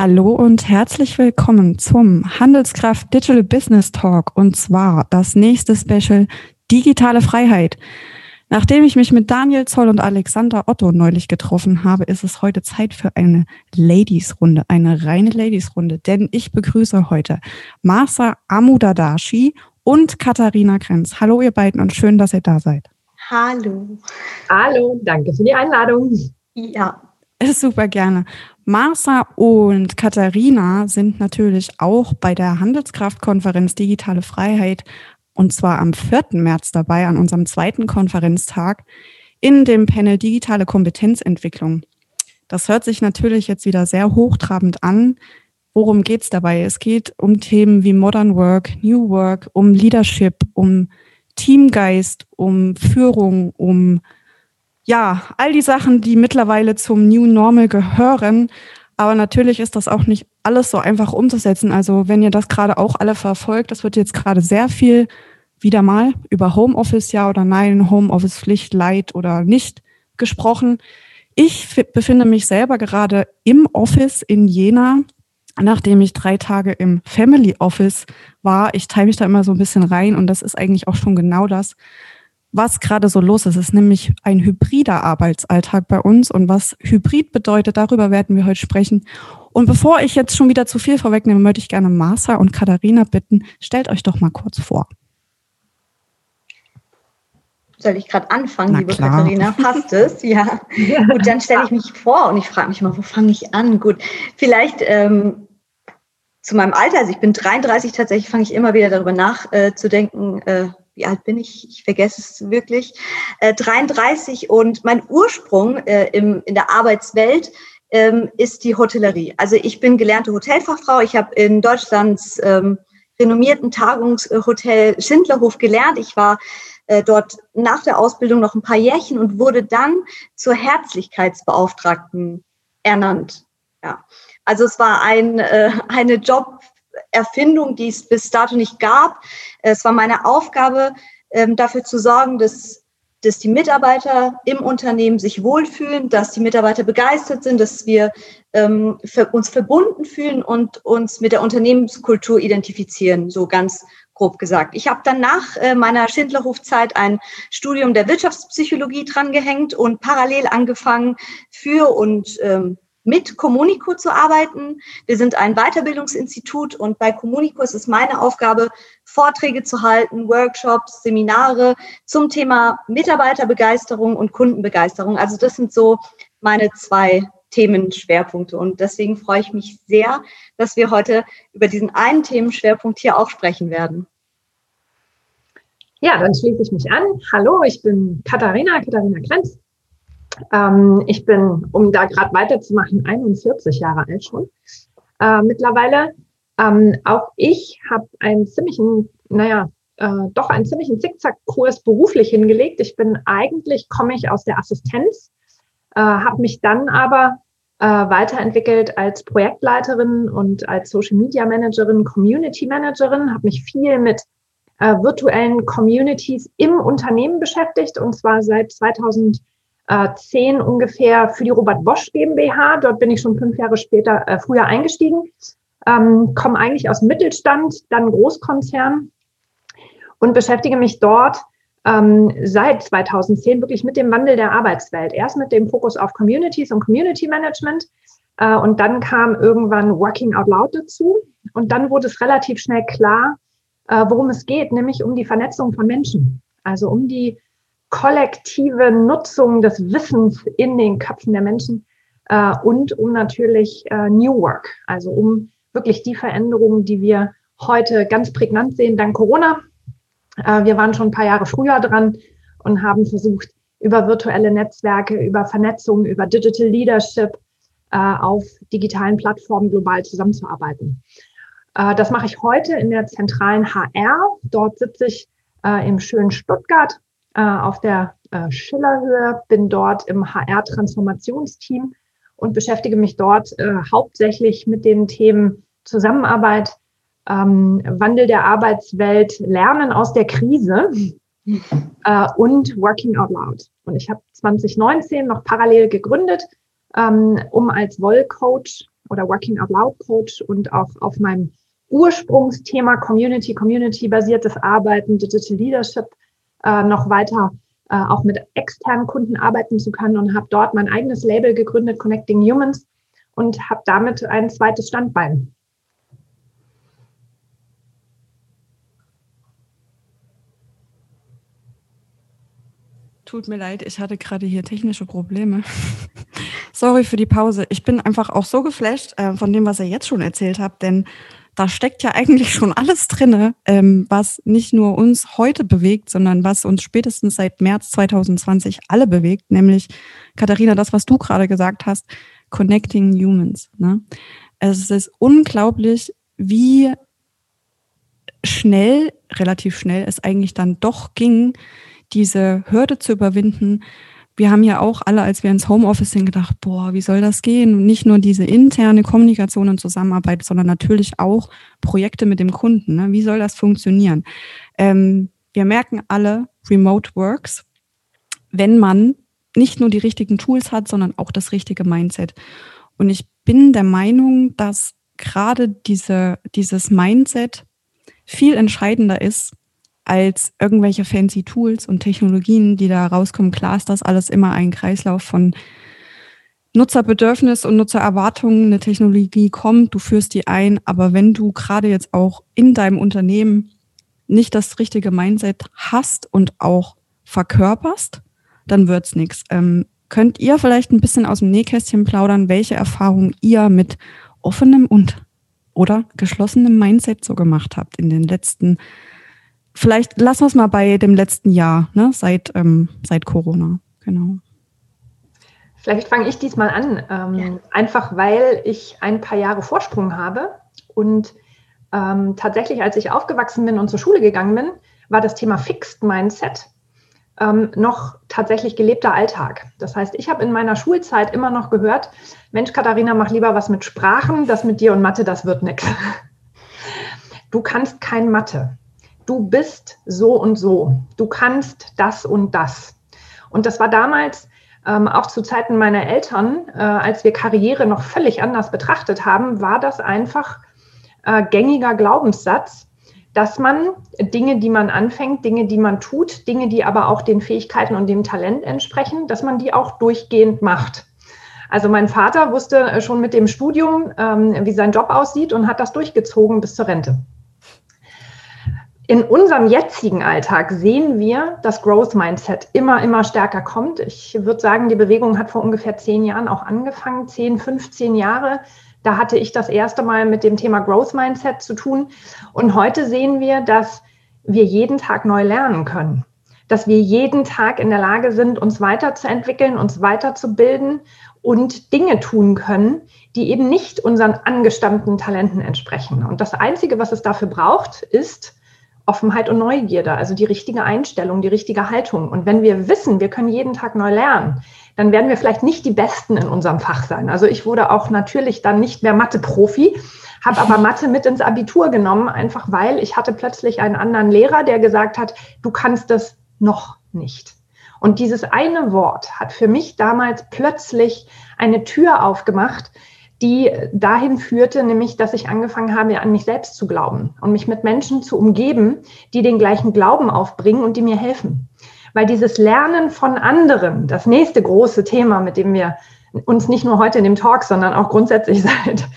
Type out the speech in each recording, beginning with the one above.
Hallo und herzlich willkommen zum Handelskraft Digital Business Talk und zwar das nächste Special Digitale Freiheit. Nachdem ich mich mit Daniel Zoll und Alexander Otto neulich getroffen habe, ist es heute Zeit für eine Ladies-Runde, eine reine Ladies-Runde, denn ich begrüße heute Masa Amudadashi und Katharina Krenz. Hallo ihr beiden und schön, dass ihr da seid. Hallo. Hallo, danke für die Einladung. Ja. Super gerne. Marsa und Katharina sind natürlich auch bei der Handelskraftkonferenz Digitale Freiheit und zwar am 4. März dabei, an unserem zweiten Konferenztag in dem Panel Digitale Kompetenzentwicklung. Das hört sich natürlich jetzt wieder sehr hochtrabend an. Worum geht es dabei? Es geht um Themen wie Modern Work, New Work, um Leadership, um Teamgeist, um Führung, um ja, all die Sachen, die mittlerweile zum New Normal gehören. Aber natürlich ist das auch nicht alles so einfach umzusetzen. Also wenn ihr das gerade auch alle verfolgt, das wird jetzt gerade sehr viel wieder mal über Homeoffice ja oder nein, Homeoffice Pflicht, Leid oder nicht gesprochen. Ich befinde mich selber gerade im Office in Jena, nachdem ich drei Tage im Family Office war. Ich teile mich da immer so ein bisschen rein und das ist eigentlich auch schon genau das, was gerade so los ist. Es ist nämlich ein hybrider Arbeitsalltag bei uns und was Hybrid bedeutet, darüber werden wir heute sprechen. Und bevor ich jetzt schon wieder zu viel vorwegnehme, möchte ich gerne Martha und Katharina bitten, stellt euch doch mal kurz vor. Soll ich gerade anfangen, Na liebe klar. Katharina? Passt es? Ja. ja. Gut, dann stelle ich mich vor und ich frage mich mal, wo fange ich an? Gut, vielleicht ähm, zu meinem Alter, also ich bin 33, tatsächlich fange ich immer wieder darüber nachzudenken, äh, äh, wie alt bin ich? Ich vergesse es wirklich. Äh, 33 und mein Ursprung äh, im, in der Arbeitswelt ähm, ist die Hotellerie. Also ich bin gelernte Hotelfachfrau. Ich habe in Deutschlands ähm, renommierten Tagungshotel Schindlerhof gelernt. Ich war äh, dort nach der Ausbildung noch ein paar Jährchen und wurde dann zur Herzlichkeitsbeauftragten ernannt. Ja. Also es war ein, äh, eine Job, Erfindung, die es bis dato nicht gab. Es war meine Aufgabe, ähm, dafür zu sorgen, dass, dass die Mitarbeiter im Unternehmen sich wohlfühlen, dass die Mitarbeiter begeistert sind, dass wir ähm, uns verbunden fühlen und uns mit der Unternehmenskultur identifizieren, so ganz grob gesagt. Ich habe dann nach äh, meiner Schindlerhofzeit ein Studium der Wirtschaftspsychologie drangehängt und parallel angefangen für und ähm, mit Communico zu arbeiten. Wir sind ein Weiterbildungsinstitut und bei Communico ist es meine Aufgabe, Vorträge zu halten, Workshops, Seminare zum Thema Mitarbeiterbegeisterung und Kundenbegeisterung. Also das sind so meine zwei Themenschwerpunkte. Und deswegen freue ich mich sehr, dass wir heute über diesen einen Themenschwerpunkt hier auch sprechen werden. Ja, dann schließe ich mich an. Hallo, ich bin Katharina, Katharina Krenz. Ähm, ich bin, um da gerade weiterzumachen, 41 Jahre alt schon äh, mittlerweile. Ähm, auch ich habe einen ziemlichen, naja, äh, doch einen ziemlichen Zickzackkurs beruflich hingelegt. Ich bin eigentlich, komme ich aus der Assistenz, äh, habe mich dann aber äh, weiterentwickelt als Projektleiterin und als Social Media Managerin, Community Managerin, habe mich viel mit äh, virtuellen Communities im Unternehmen beschäftigt und zwar seit 2000 äh, zehn ungefähr für die Robert Bosch GmbH. Dort bin ich schon fünf Jahre später, äh, früher eingestiegen. Ähm, komme eigentlich aus Mittelstand, dann Großkonzern und beschäftige mich dort ähm, seit 2010 wirklich mit dem Wandel der Arbeitswelt. Erst mit dem Fokus auf Communities und Community Management. Äh, und dann kam irgendwann Working Out Loud dazu. Und dann wurde es relativ schnell klar, äh, worum es geht, nämlich um die Vernetzung von Menschen. Also um die kollektive Nutzung des Wissens in den Köpfen der Menschen äh, und um natürlich äh, New Work, also um wirklich die Veränderungen, die wir heute ganz prägnant sehen, dank Corona. Äh, wir waren schon ein paar Jahre früher dran und haben versucht, über virtuelle Netzwerke, über Vernetzung, über Digital Leadership äh, auf digitalen Plattformen global zusammenzuarbeiten. Äh, das mache ich heute in der zentralen HR. Dort sitze ich äh, im schönen Stuttgart äh, auf der äh, Schillerhöhe, bin dort im HR-Transformationsteam und beschäftige mich dort äh, hauptsächlich mit den Themen Zusammenarbeit, ähm, Wandel der Arbeitswelt, Lernen aus der Krise äh, und Working Out Loud. Und ich habe 2019 noch parallel gegründet, ähm, um als Wollcoach oder Working Out Loud Coach und auch auf meinem Ursprungsthema Community, Community-basiertes Arbeiten, Digital Leadership äh, noch weiter äh, auch mit externen Kunden arbeiten zu können und habe dort mein eigenes Label gegründet, Connecting Humans, und habe damit ein zweites Standbein. Tut mir leid, ich hatte gerade hier technische Probleme. Sorry für die Pause. Ich bin einfach auch so geflasht äh, von dem, was ihr jetzt schon erzählt habt, denn da steckt ja eigentlich schon alles drin, ähm, was nicht nur uns heute bewegt, sondern was uns spätestens seit März 2020 alle bewegt, nämlich, Katharina, das, was du gerade gesagt hast, Connecting Humans. Ne? Es ist unglaublich, wie schnell, relativ schnell es eigentlich dann doch ging, diese Hürde zu überwinden. Wir haben ja auch alle, als wir ins Homeoffice sind, gedacht, boah, wie soll das gehen? nicht nur diese interne Kommunikation und Zusammenarbeit, sondern natürlich auch Projekte mit dem Kunden. Ne? Wie soll das funktionieren? Ähm, wir merken alle, Remote Works, wenn man nicht nur die richtigen Tools hat, sondern auch das richtige Mindset. Und ich bin der Meinung, dass gerade diese, dieses Mindset viel entscheidender ist als irgendwelche fancy Tools und Technologien, die da rauskommen. Klar ist das alles immer ein Kreislauf von Nutzerbedürfnis und Nutzererwartungen. Eine Technologie kommt, du führst die ein, aber wenn du gerade jetzt auch in deinem Unternehmen nicht das richtige Mindset hast und auch verkörperst, dann wird's nichts. Ähm, könnt ihr vielleicht ein bisschen aus dem Nähkästchen plaudern, welche Erfahrungen ihr mit offenem und oder geschlossenem Mindset so gemacht habt in den letzten vielleicht lassen wir es mal bei dem letzten Jahr, ne, seit, ähm, seit Corona. Genau. Vielleicht fange ich diesmal an, ähm, ja. einfach weil ich ein paar Jahre Vorsprung habe. Und ähm, tatsächlich, als ich aufgewachsen bin und zur Schule gegangen bin, war das Thema Fixed Mindset ähm, noch tatsächlich gelebter Alltag. Das heißt, ich habe in meiner Schulzeit immer noch gehört, Mensch, Katharina, mach lieber was mit Sprachen, das mit dir und Mathe, das wird nichts. Du kannst kein Mathe du bist so und so, du kannst das und das. Und das war damals ähm, auch zu Zeiten meiner Eltern, äh, als wir Karriere noch völlig anders betrachtet haben, war das einfach äh, gängiger Glaubenssatz, dass man Dinge, die man anfängt, Dinge, die man tut, Dinge, die aber auch den Fähigkeiten und dem Talent entsprechen, dass man die auch durchgehend macht. Also mein Vater wusste schon mit dem Studium, ähm, wie sein Job aussieht und hat das durchgezogen bis zur Rente. In unserem jetzigen Alltag sehen wir, dass Growth Mindset immer, immer stärker kommt. Ich würde sagen, die Bewegung hat vor ungefähr zehn Jahren auch angefangen, zehn, 15 Jahre. Da hatte ich das erste Mal mit dem Thema Growth Mindset zu tun. Und heute sehen wir, dass wir jeden Tag neu lernen können. Dass wir jeden Tag in der Lage sind, uns weiterzuentwickeln, uns weiterzubilden und Dinge tun können, die eben nicht unseren angestammten Talenten entsprechen. Und das Einzige, was es dafür braucht, ist, Offenheit und Neugierde, also die richtige Einstellung, die richtige Haltung. Und wenn wir wissen, wir können jeden Tag neu lernen, dann werden wir vielleicht nicht die Besten in unserem Fach sein. Also ich wurde auch natürlich dann nicht mehr Mathe-Profi, habe aber Mathe mit ins Abitur genommen, einfach weil ich hatte plötzlich einen anderen Lehrer, der gesagt hat, du kannst das noch nicht. Und dieses eine Wort hat für mich damals plötzlich eine Tür aufgemacht, die dahin führte, nämlich, dass ich angefangen habe, an mich selbst zu glauben und mich mit Menschen zu umgeben, die den gleichen Glauben aufbringen und die mir helfen. Weil dieses Lernen von anderen, das nächste große Thema, mit dem wir uns nicht nur heute in dem Talk, sondern auch grundsätzlich seit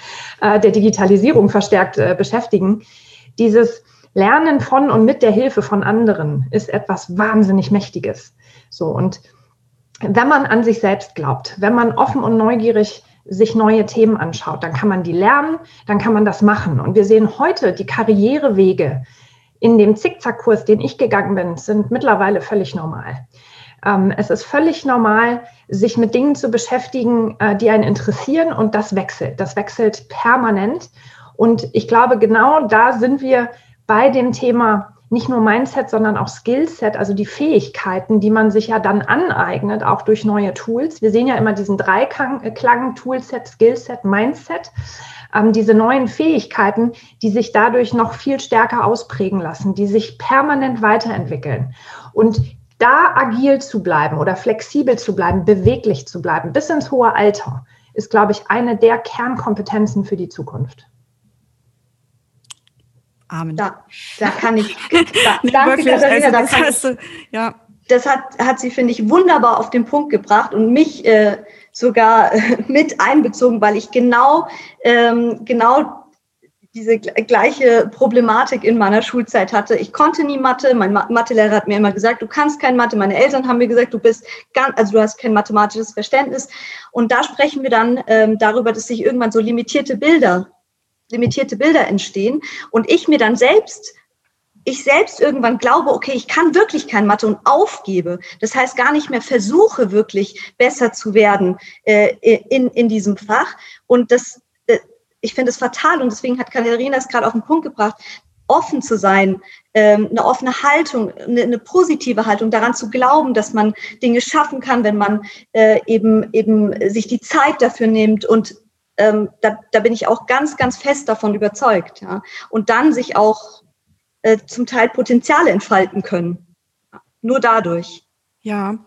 äh, der Digitalisierung verstärkt äh, beschäftigen, dieses Lernen von und mit der Hilfe von anderen ist etwas wahnsinnig Mächtiges. So und wenn man an sich selbst glaubt, wenn man offen und neugierig sich neue Themen anschaut. Dann kann man die lernen, dann kann man das machen. Und wir sehen heute die Karrierewege in dem Zickzackkurs, den ich gegangen bin, sind mittlerweile völlig normal. Ähm, es ist völlig normal, sich mit Dingen zu beschäftigen, äh, die einen interessieren und das wechselt. Das wechselt permanent. Und ich glaube, genau da sind wir bei dem Thema nicht nur Mindset, sondern auch Skillset, also die Fähigkeiten, die man sich ja dann aneignet, auch durch neue Tools. Wir sehen ja immer diesen Dreiklang, äh, Toolset, Skillset, Mindset. Ähm, diese neuen Fähigkeiten, die sich dadurch noch viel stärker ausprägen lassen, die sich permanent weiterentwickeln. Und da agil zu bleiben oder flexibel zu bleiben, beweglich zu bleiben, bis ins hohe Alter, ist, glaube ich, eine der Kernkompetenzen für die Zukunft. Amen. Da, da kann ich. Da, nee, danke, wirklich, Katharina, also, da kann ich, du, ja. Das hat, hat sie, finde ich, wunderbar auf den Punkt gebracht und mich äh, sogar äh, mit einbezogen, weil ich genau, ähm, genau diese gleiche Problematik in meiner Schulzeit hatte. Ich konnte nie Mathe. Mein Mathelehrer hat mir immer gesagt, du kannst kein Mathe. Meine Eltern haben mir gesagt, du bist ganz, also du hast kein mathematisches Verständnis. Und da sprechen wir dann ähm, darüber, dass sich irgendwann so limitierte Bilder, limitierte Bilder entstehen und ich mir dann selbst ich selbst irgendwann glaube, okay, ich kann wirklich kein Mathe und aufgebe. Das heißt, gar nicht mehr versuche, wirklich besser zu werden äh, in, in diesem Fach. Und das, ich finde es fatal und deswegen hat Katharina es gerade auf den Punkt gebracht, offen zu sein, ähm, eine offene Haltung, eine, positive Haltung, daran zu glauben, dass man Dinge schaffen kann, wenn man äh, eben, eben sich die Zeit dafür nimmt und ähm, da, da bin ich auch ganz, ganz fest davon überzeugt. Ja. Und dann sich auch äh, zum Teil Potenziale entfalten können. Nur dadurch. Ja,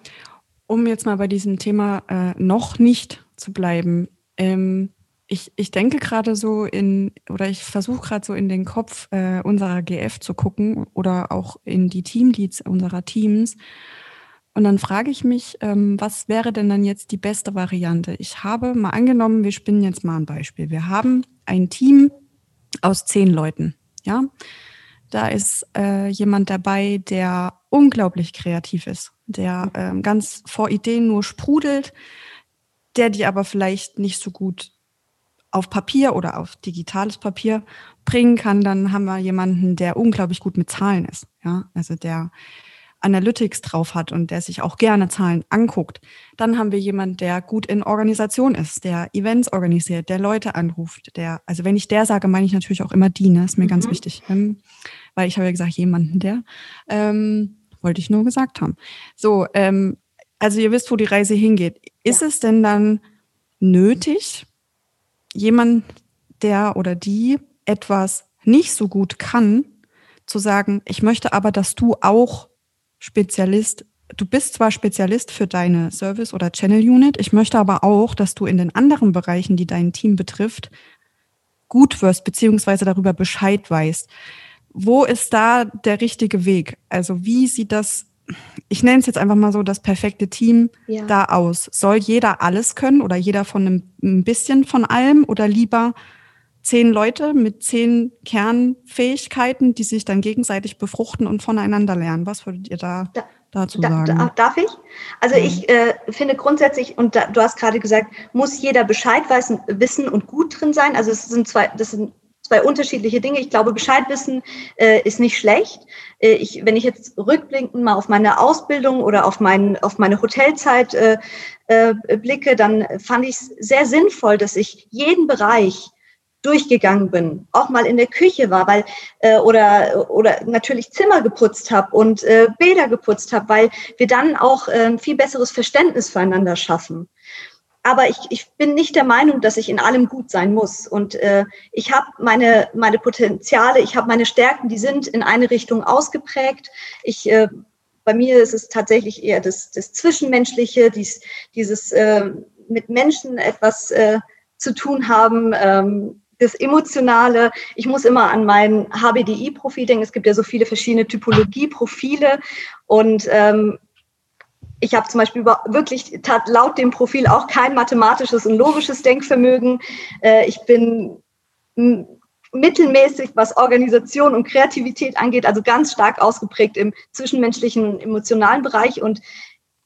um jetzt mal bei diesem Thema äh, noch nicht zu bleiben. Ähm, ich, ich denke gerade so in, oder ich versuche gerade so in den Kopf äh, unserer GF zu gucken oder auch in die Teamleads unserer Teams. Und dann frage ich mich, ähm, was wäre denn dann jetzt die beste Variante? Ich habe mal angenommen, wir spinnen jetzt mal ein Beispiel. Wir haben ein Team aus zehn Leuten. Ja, da ist äh, jemand dabei, der unglaublich kreativ ist, der äh, ganz vor Ideen nur sprudelt, der die aber vielleicht nicht so gut auf Papier oder auf digitales Papier bringen kann, dann haben wir jemanden, der unglaublich gut mit Zahlen ist. Ja, also der Analytics drauf hat und der sich auch gerne Zahlen anguckt. Dann haben wir jemanden, der gut in Organisation ist, der Events organisiert, der Leute anruft, der, also wenn ich der sage, meine ich natürlich auch immer die, ne? ist mir mhm. ganz wichtig, ähm, weil ich habe ja gesagt, jemanden, der, ähm, wollte ich nur gesagt haben. So, ähm, also ihr wisst, wo die Reise hingeht. Ist ja. es denn dann nötig, jemand, der oder die etwas nicht so gut kann, zu sagen, ich möchte aber, dass du auch Spezialist, du bist zwar Spezialist für deine Service- oder Channel-Unit, ich möchte aber auch, dass du in den anderen Bereichen, die dein Team betrifft, gut wirst, beziehungsweise darüber Bescheid weißt. Wo ist da der richtige Weg? Also wie sieht das ich nenne es jetzt einfach mal so, das perfekte Team ja. da aus? Soll jeder alles können oder jeder von einem, ein bisschen von allem oder lieber zehn Leute mit zehn Kernfähigkeiten, die sich dann gegenseitig befruchten und voneinander lernen? Was würdet ihr da, da dazu sagen? Da, darf ich? Also ja. ich äh, finde grundsätzlich, und du hast gerade gesagt, muss jeder Bescheid wissen, wissen und gut drin sein. Also es sind zwei, das sind zwei unterschiedliche Dinge. Ich glaube, Bescheid wissen äh, ist nicht schlecht. Äh, ich, wenn ich jetzt rückblickend mal auf meine Ausbildung oder auf, mein, auf meine Hotelzeit äh, äh, blicke, dann fand ich es sehr sinnvoll, dass ich jeden Bereich durchgegangen bin, auch mal in der Küche war, weil äh, oder oder natürlich Zimmer geputzt habe und äh, Bäder geputzt habe, weil wir dann auch äh, viel besseres Verständnis füreinander schaffen aber ich, ich bin nicht der Meinung, dass ich in allem gut sein muss. Und äh, ich habe meine, meine Potenziale, ich habe meine Stärken, die sind in eine Richtung ausgeprägt. Ich, äh, bei mir ist es tatsächlich eher das, das Zwischenmenschliche, dies, dieses äh, mit Menschen etwas äh, zu tun haben. Ähm, das Emotionale. Ich muss immer an mein HBDI-Profil denken. Es gibt ja so viele verschiedene Typologie-Profile. Und ähm, ich habe zum Beispiel über, wirklich laut dem Profil auch kein mathematisches und logisches Denkvermögen. Äh, ich bin mittelmäßig, was Organisation und Kreativität angeht, also ganz stark ausgeprägt im zwischenmenschlichen und emotionalen Bereich. Und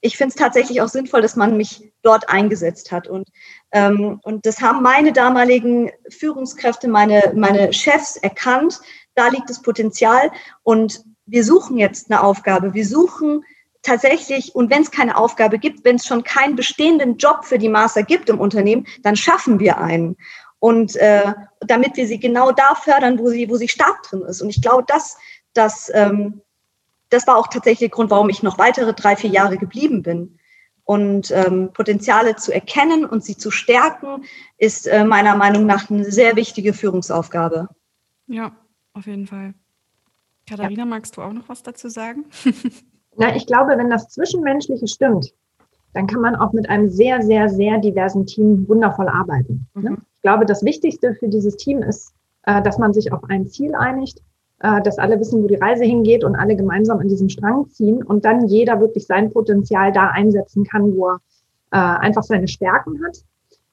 ich finde es tatsächlich auch sinnvoll, dass man mich dort eingesetzt hat. Und, ähm, und das haben meine damaligen Führungskräfte, meine, meine Chefs erkannt. Da liegt das Potenzial. Und wir suchen jetzt eine Aufgabe. Wir suchen tatsächlich, und wenn es keine Aufgabe gibt, wenn es schon keinen bestehenden Job für die Master gibt im Unternehmen, dann schaffen wir einen. Und äh, damit wir sie genau da fördern, wo sie, wo sie stark drin ist. Und ich glaube, das, das, ähm, das war auch tatsächlich der Grund, warum ich noch weitere drei, vier Jahre geblieben bin. Und ähm, Potenziale zu erkennen und sie zu stärken, ist äh, meiner Meinung nach eine sehr wichtige Führungsaufgabe. Ja, auf jeden Fall. Katharina, ja. magst du auch noch was dazu sagen? Na, ich glaube, wenn das Zwischenmenschliche stimmt, dann kann man auch mit einem sehr, sehr, sehr diversen Team wundervoll arbeiten. Ne? Mhm. Ich glaube, das Wichtigste für dieses Team ist, äh, dass man sich auf ein Ziel einigt, äh, dass alle wissen, wo die Reise hingeht und alle gemeinsam an diesem Strang ziehen und dann jeder wirklich sein Potenzial da einsetzen kann, wo er äh, einfach seine Stärken hat.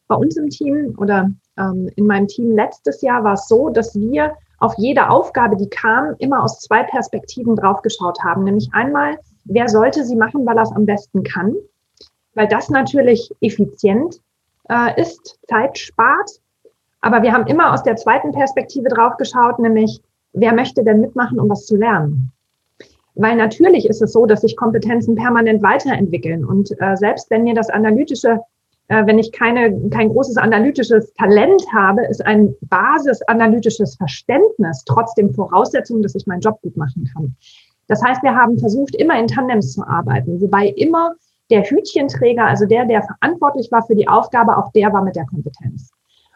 Bei uns im Team oder ähm, in meinem Team letztes Jahr war es so, dass wir auf jede Aufgabe, die kam, immer aus zwei Perspektiven draufgeschaut haben. Nämlich einmal, wer sollte sie machen, weil er es am besten kann, weil das natürlich effizient äh, ist, Zeit spart. Aber wir haben immer aus der zweiten Perspektive draufgeschaut, nämlich, wer möchte denn mitmachen, um was zu lernen? Weil natürlich ist es so, dass sich Kompetenzen permanent weiterentwickeln. Und äh, selbst wenn mir das analytische, äh, wenn ich keine, kein großes analytisches Talent habe, ist ein basisanalytisches Verständnis trotzdem Voraussetzung, dass ich meinen Job gut machen kann. Das heißt, wir haben versucht, immer in Tandems zu arbeiten, wobei immer der Hütchenträger, also der, der verantwortlich war für die Aufgabe, auch der war mit der Kompetenz.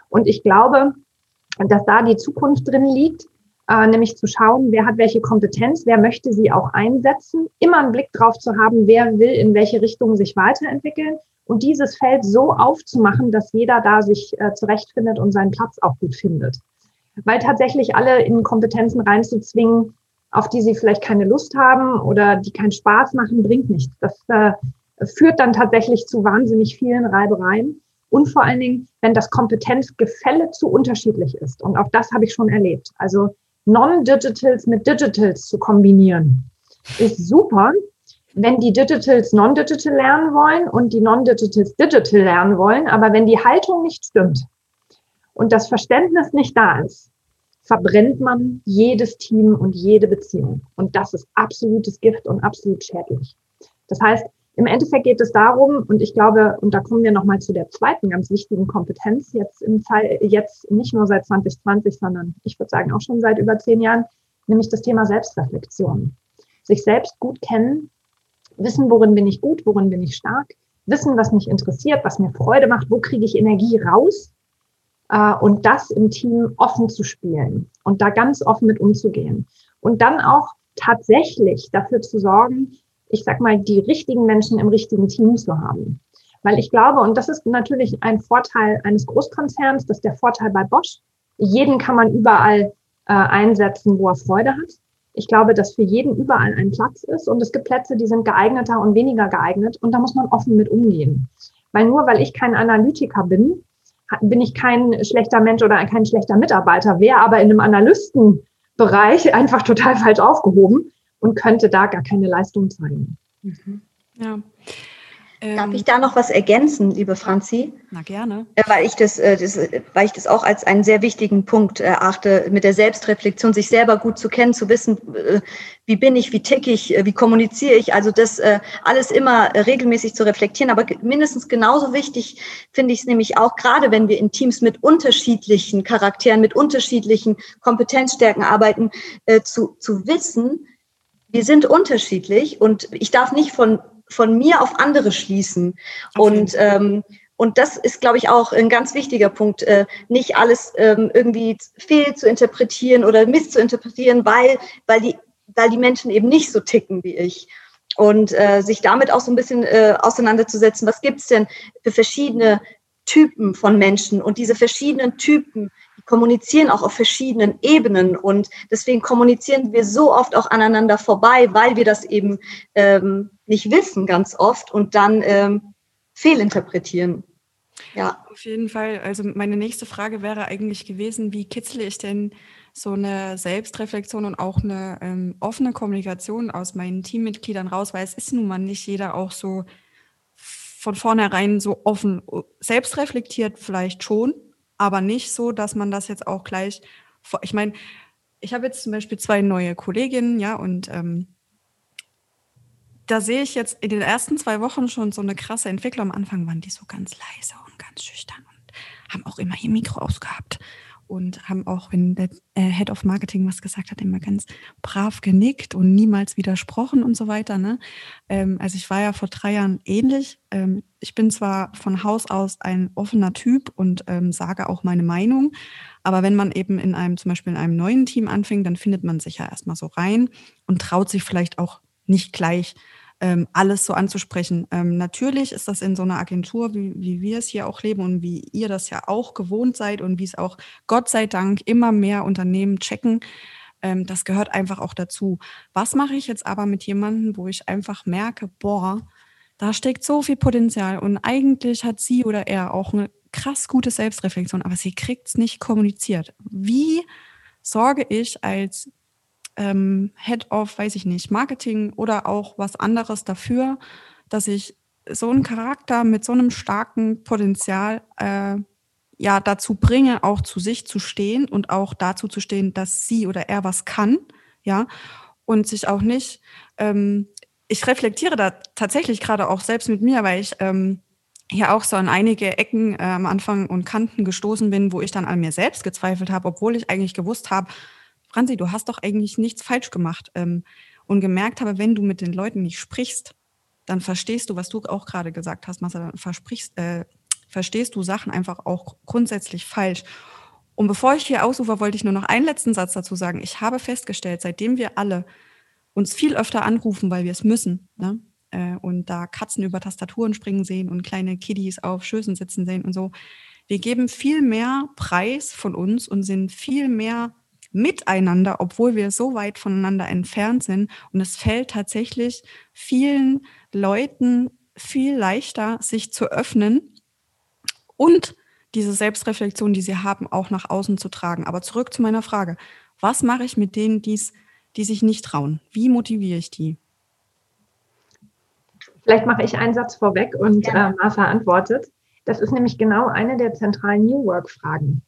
Und ich glaube, dass da die Zukunft drin liegt, äh, nämlich zu schauen, wer hat welche Kompetenz, wer möchte sie auch einsetzen, immer einen Blick drauf zu haben, wer will in welche Richtung sich weiterentwickeln und dieses Feld so aufzumachen, dass jeder da sich äh, zurechtfindet und seinen Platz auch gut findet. Weil tatsächlich alle in Kompetenzen reinzuzwingen, auf die sie vielleicht keine Lust haben oder die keinen Spaß machen, bringt nichts. Das äh, führt dann tatsächlich zu wahnsinnig vielen Reibereien. Und vor allen Dingen, wenn das Kompetenzgefälle zu unterschiedlich ist. Und auch das habe ich schon erlebt. Also Non-Digitals mit Digitals zu kombinieren, ist super, wenn die Digitals Non-Digital lernen wollen und die Non-Digitals Digital lernen wollen. Aber wenn die Haltung nicht stimmt und das Verständnis nicht da ist, verbrennt man jedes Team und jede Beziehung. Und das ist absolutes Gift und absolut schädlich. Das heißt, im Endeffekt geht es darum, und ich glaube, und da kommen wir nochmal zu der zweiten ganz wichtigen Kompetenz, jetzt im Fall, jetzt nicht nur seit 2020, sondern ich würde sagen auch schon seit über zehn Jahren, nämlich das Thema Selbstreflexion. Sich selbst gut kennen, wissen, worin bin ich gut, worin bin ich stark, wissen, was mich interessiert, was mir Freude macht, wo kriege ich Energie raus äh, und das im Team offen zu spielen und da ganz offen mit umzugehen. Und dann auch tatsächlich dafür zu sorgen, ich sag mal, die richtigen Menschen im richtigen Team zu haben. Weil ich glaube, und das ist natürlich ein Vorteil eines Großkonzerns, das ist der Vorteil bei Bosch. Jeden kann man überall äh, einsetzen, wo er Freude hat. Ich glaube, dass für jeden überall ein Platz ist und es gibt Plätze, die sind geeigneter und weniger geeignet und da muss man offen mit umgehen. Weil nur weil ich kein Analytiker bin, bin ich kein schlechter Mensch oder kein schlechter Mitarbeiter, wäre aber in einem Analystenbereich einfach total falsch aufgehoben und könnte da gar keine Leistung zeigen. Mhm. Ja. Darf ähm, ich da noch was ergänzen, liebe Franzi? Na gerne. Äh, weil ich das, äh, das, weil ich das auch als einen sehr wichtigen Punkt erachte, mit der Selbstreflexion, sich selber gut zu kennen, zu wissen, äh, wie bin ich, wie tick ich, wie kommuniziere ich. Also das alles immer regelmäßig zu reflektieren. Aber mindestens genauso wichtig finde ich es nämlich auch, gerade wenn wir in Teams mit unterschiedlichen Charakteren, mit unterschiedlichen Kompetenzstärken arbeiten, zu, zu wissen, wir sind unterschiedlich und ich darf nicht von, von mir auf andere schließen. Okay. Und, ähm, und das ist, glaube ich, auch ein ganz wichtiger Punkt, äh, nicht alles ähm, irgendwie fehl zu interpretieren oder misszuinterpretieren, weil, weil, die, weil die Menschen eben nicht so ticken wie ich. Und äh, sich damit auch so ein bisschen äh, auseinanderzusetzen, was gibt's denn für verschiedene Typen von Menschen und diese verschiedenen Typen, kommunizieren auch auf verschiedenen Ebenen und deswegen kommunizieren wir so oft auch aneinander vorbei, weil wir das eben ähm, nicht wissen ganz oft und dann ähm, fehlinterpretieren. Ja. Auf jeden Fall. Also meine nächste Frage wäre eigentlich gewesen, wie kitzle ich denn so eine Selbstreflexion und auch eine ähm, offene Kommunikation aus meinen Teammitgliedern raus, weil es ist nun mal nicht jeder auch so von vornherein so offen, selbstreflektiert vielleicht schon, aber nicht so, dass man das jetzt auch gleich, ich meine, ich habe jetzt zum Beispiel zwei neue Kolleginnen, ja, und ähm, da sehe ich jetzt in den ersten zwei Wochen schon so eine krasse Entwicklung. Am Anfang waren die so ganz leise und ganz schüchtern und haben auch immer ihr Mikro ausgehabt und haben auch, wenn der äh, Head of Marketing was gesagt hat, immer ganz brav genickt und niemals widersprochen und so weiter. Ne? Ähm, also ich war ja vor drei Jahren ähnlich. Ähm, ich bin zwar von Haus aus ein offener Typ und ähm, sage auch meine Meinung, aber wenn man eben in einem, zum Beispiel in einem neuen Team anfängt, dann findet man sich ja erstmal so rein und traut sich vielleicht auch nicht gleich ähm, alles so anzusprechen. Ähm, natürlich ist das in so einer Agentur, wie, wie wir es hier auch leben und wie ihr das ja auch gewohnt seid und wie es auch Gott sei Dank immer mehr Unternehmen checken. Ähm, das gehört einfach auch dazu. Was mache ich jetzt aber mit jemandem, wo ich einfach merke, boah, da steckt so viel Potenzial und eigentlich hat sie oder er auch eine krass gute Selbstreflexion, aber sie kriegt es nicht kommuniziert. Wie sorge ich als ähm, Head of, weiß ich nicht, Marketing oder auch was anderes dafür, dass ich so einen Charakter mit so einem starken Potenzial äh, ja dazu bringe, auch zu sich zu stehen und auch dazu zu stehen, dass sie oder er was kann, ja, und sich auch nicht, ähm, ich reflektiere da tatsächlich gerade auch selbst mit mir, weil ich ähm, hier auch so an einige Ecken äh, am Anfang und Kanten gestoßen bin, wo ich dann an mir selbst gezweifelt habe, obwohl ich eigentlich gewusst habe, Franzi, du hast doch eigentlich nichts falsch gemacht. Ähm, und gemerkt habe, wenn du mit den Leuten nicht sprichst, dann verstehst du, was du auch gerade gesagt hast, Marcel, dann äh, verstehst du Sachen einfach auch grundsätzlich falsch. Und bevor ich hier ausufer, wollte ich nur noch einen letzten Satz dazu sagen. Ich habe festgestellt, seitdem wir alle uns viel öfter anrufen, weil wir es müssen, ne? äh, und da Katzen über Tastaturen springen sehen und kleine Kiddies auf Schößen sitzen sehen und so, wir geben viel mehr Preis von uns und sind viel mehr miteinander, obwohl wir so weit voneinander entfernt sind. Und es fällt tatsächlich vielen Leuten viel leichter, sich zu öffnen und diese Selbstreflexion, die sie haben, auch nach außen zu tragen. Aber zurück zu meiner Frage. Was mache ich mit denen, die's, die sich nicht trauen? Wie motiviere ich die? Vielleicht mache ich einen Satz vorweg und ja. äh, Martha antwortet. Das ist nämlich genau eine der zentralen New Work-Fragen.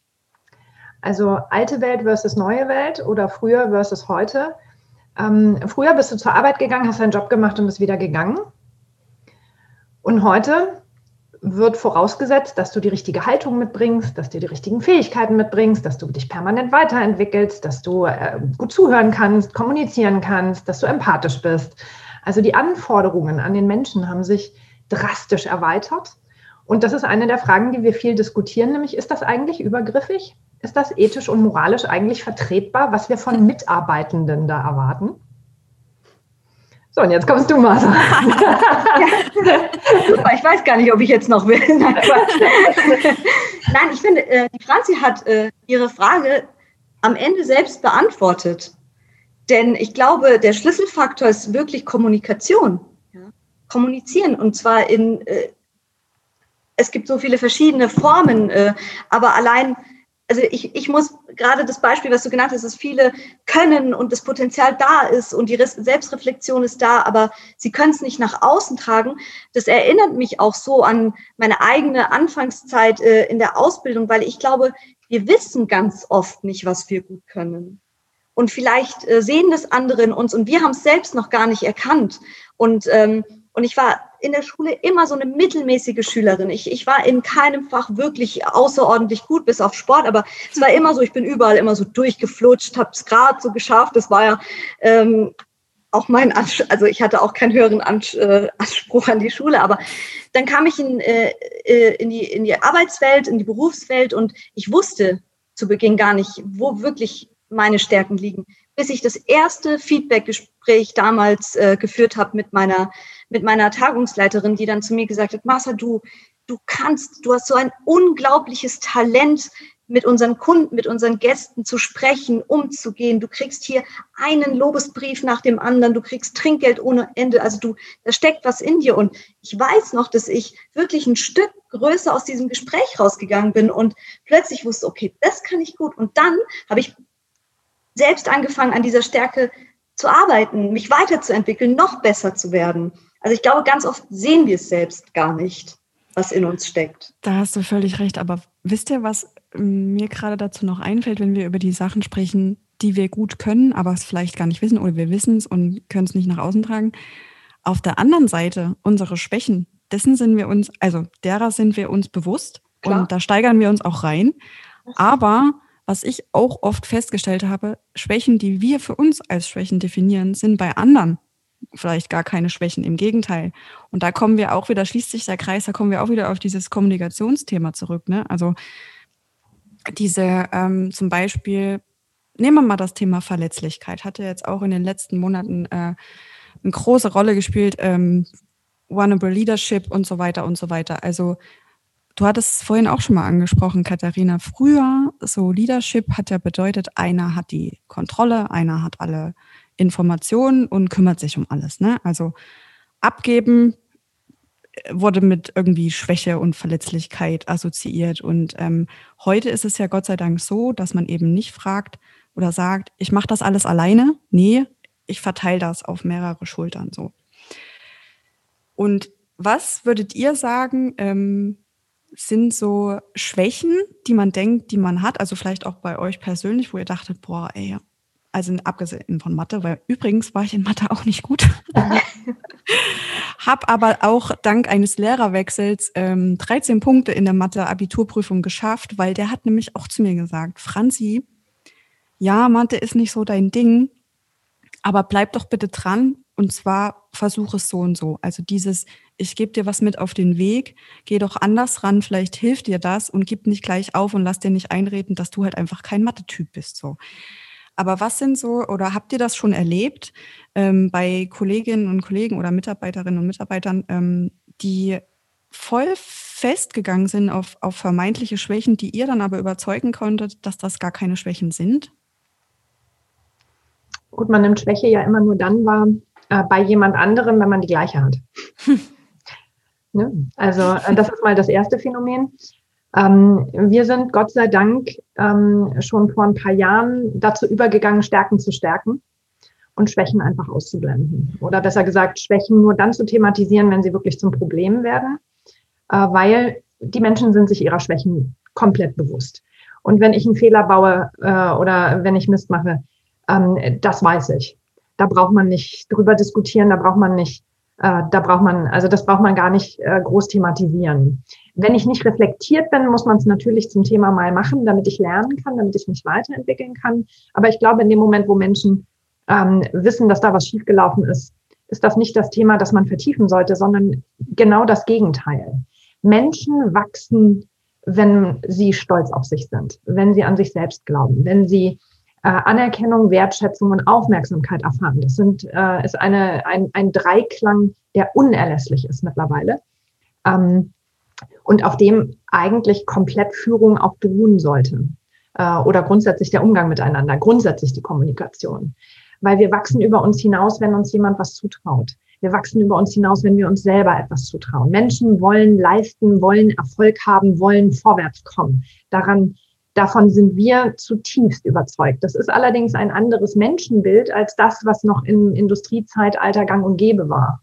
Also alte Welt versus neue Welt oder früher versus heute. Ähm, früher bist du zur Arbeit gegangen, hast deinen Job gemacht und bist wieder gegangen. Und heute wird vorausgesetzt, dass du die richtige Haltung mitbringst, dass du die richtigen Fähigkeiten mitbringst, dass du dich permanent weiterentwickelst, dass du äh, gut zuhören kannst, kommunizieren kannst, dass du empathisch bist. Also die Anforderungen an den Menschen haben sich drastisch erweitert. Und das ist eine der Fragen, die wir viel diskutieren, nämlich ist das eigentlich übergriffig? Ist das ethisch und moralisch eigentlich vertretbar, was wir von Mitarbeitenden da erwarten? So, und jetzt kommst du, Martha. ja. Ich weiß gar nicht, ob ich jetzt noch will. Nein, Nein ich finde, äh, die Franzi hat äh, ihre Frage am Ende selbst beantwortet. Denn ich glaube, der Schlüsselfaktor ist wirklich Kommunikation. Kommunizieren und zwar in, äh, es gibt so viele verschiedene Formen, aber allein also ich, ich muss gerade das Beispiel, was du genannt hast, dass viele können und das Potenzial da ist und die Selbstreflexion ist da, aber sie können es nicht nach außen tragen. Das erinnert mich auch so an meine eigene Anfangszeit äh, in der Ausbildung, weil ich glaube, wir wissen ganz oft nicht, was wir gut können. Und vielleicht äh, sehen das andere in uns und wir haben es selbst noch gar nicht erkannt. Und, ähm, und ich war in der Schule immer so eine mittelmäßige Schülerin. Ich, ich war in keinem Fach wirklich außerordentlich gut, bis auf Sport, aber es war immer so, ich bin überall immer so durchgeflutscht, habe es gerade so geschafft. Das war ja ähm, auch mein Anspruch, also ich hatte auch keinen höheren äh, Anspruch an die Schule, aber dann kam ich in, äh, äh, in, die, in die Arbeitswelt, in die Berufswelt und ich wusste zu Beginn gar nicht, wo wirklich meine Stärken liegen, bis ich das erste Feedbackgespräch damals äh, geführt habe mit meiner mit meiner Tagungsleiterin, die dann zu mir gesagt hat, Martha, du, du kannst, du hast so ein unglaubliches Talent, mit unseren Kunden, mit unseren Gästen zu sprechen, umzugehen. Du kriegst hier einen Lobesbrief nach dem anderen, du kriegst Trinkgeld ohne Ende. Also du, da steckt was in dir. Und ich weiß noch, dass ich wirklich ein Stück größer aus diesem Gespräch rausgegangen bin und plötzlich wusste, okay, das kann ich gut. Und dann habe ich selbst angefangen, an dieser Stärke zu arbeiten, mich weiterzuentwickeln, noch besser zu werden. Also ich glaube, ganz oft sehen wir es selbst gar nicht, was in uns steckt. Da hast du völlig recht. Aber wisst ihr, was mir gerade dazu noch einfällt, wenn wir über die Sachen sprechen, die wir gut können, aber es vielleicht gar nicht wissen oder wir wissen es und können es nicht nach außen tragen? Auf der anderen Seite, unsere Schwächen, dessen sind wir uns, also derer sind wir uns bewusst Klar. und da steigern wir uns auch rein. Aber was ich auch oft festgestellt habe, Schwächen, die wir für uns als Schwächen definieren, sind bei anderen vielleicht gar keine Schwächen, im Gegenteil. Und da kommen wir auch wieder, schließt sich der Kreis, da kommen wir auch wieder auf dieses Kommunikationsthema zurück. Ne? Also diese ähm, zum Beispiel, nehmen wir mal das Thema Verletzlichkeit, hatte jetzt auch in den letzten Monaten äh, eine große Rolle gespielt. Ähm, Runnable Leadership und so weiter und so weiter. Also du hattest es vorhin auch schon mal angesprochen, Katharina. Früher, so Leadership hat ja bedeutet, einer hat die Kontrolle, einer hat alle Informationen und kümmert sich um alles. Ne? Also abgeben wurde mit irgendwie Schwäche und Verletzlichkeit assoziiert. Und ähm, heute ist es ja Gott sei Dank so, dass man eben nicht fragt oder sagt, ich mache das alles alleine. Nee, ich verteile das auf mehrere Schultern so. Und was würdet ihr sagen, ähm, sind so Schwächen, die man denkt, die man hat? Also vielleicht auch bei euch persönlich, wo ihr dachtet, boah, ey, also abgesehen von Mathe, weil übrigens war ich in Mathe auch nicht gut. Hab aber auch dank eines Lehrerwechsels ähm, 13 Punkte in der Mathe-Abiturprüfung geschafft, weil der hat nämlich auch zu mir gesagt, Franzi, ja, Mathe ist nicht so dein Ding, aber bleib doch bitte dran und zwar versuch es so und so. Also dieses, ich gebe dir was mit auf den Weg, geh doch anders ran, vielleicht hilft dir das und gib nicht gleich auf und lass dir nicht einreden, dass du halt einfach kein Mathe-Typ bist. So. Aber was sind so, oder habt ihr das schon erlebt ähm, bei Kolleginnen und Kollegen oder Mitarbeiterinnen und Mitarbeitern, ähm, die voll festgegangen sind auf, auf vermeintliche Schwächen, die ihr dann aber überzeugen konntet, dass das gar keine Schwächen sind? Gut, man nimmt Schwäche ja immer nur dann wahr äh, bei jemand anderem, wenn man die gleiche hat. ne? Also äh, das ist mal das erste Phänomen. Ähm, wir sind Gott sei Dank ähm, schon vor ein paar Jahren dazu übergegangen, Stärken zu stärken und Schwächen einfach auszublenden. Oder besser gesagt, Schwächen nur dann zu thematisieren, wenn sie wirklich zum Problem werden, äh, weil die Menschen sind sich ihrer Schwächen komplett bewusst. Und wenn ich einen Fehler baue äh, oder wenn ich Mist mache, ähm, das weiß ich. Da braucht man nicht drüber diskutieren, da braucht man nicht äh, da braucht man, also das braucht man gar nicht äh, groß thematisieren. Wenn ich nicht reflektiert bin, muss man es natürlich zum Thema mal machen, damit ich lernen kann, damit ich mich weiterentwickeln kann. Aber ich glaube, in dem Moment, wo Menschen ähm, wissen, dass da was schiefgelaufen ist, ist das nicht das Thema, das man vertiefen sollte, sondern genau das Gegenteil. Menschen wachsen, wenn sie stolz auf sich sind, wenn sie an sich selbst glauben, wenn sie äh, Anerkennung, Wertschätzung und Aufmerksamkeit erfahren. Das sind, äh, ist eine, ein, ein Dreiklang, der unerlässlich ist mittlerweile. Ähm, und auf dem eigentlich komplett Führung auch beruhen sollte. Äh, oder grundsätzlich der Umgang miteinander, grundsätzlich die Kommunikation. Weil wir wachsen über uns hinaus, wenn uns jemand was zutraut. Wir wachsen über uns hinaus, wenn wir uns selber etwas zutrauen. Menschen wollen leisten, wollen Erfolg haben, wollen vorwärts kommen. Daran Davon sind wir zutiefst überzeugt. Das ist allerdings ein anderes Menschenbild als das, was noch im Industriezeitalter gang und gäbe war.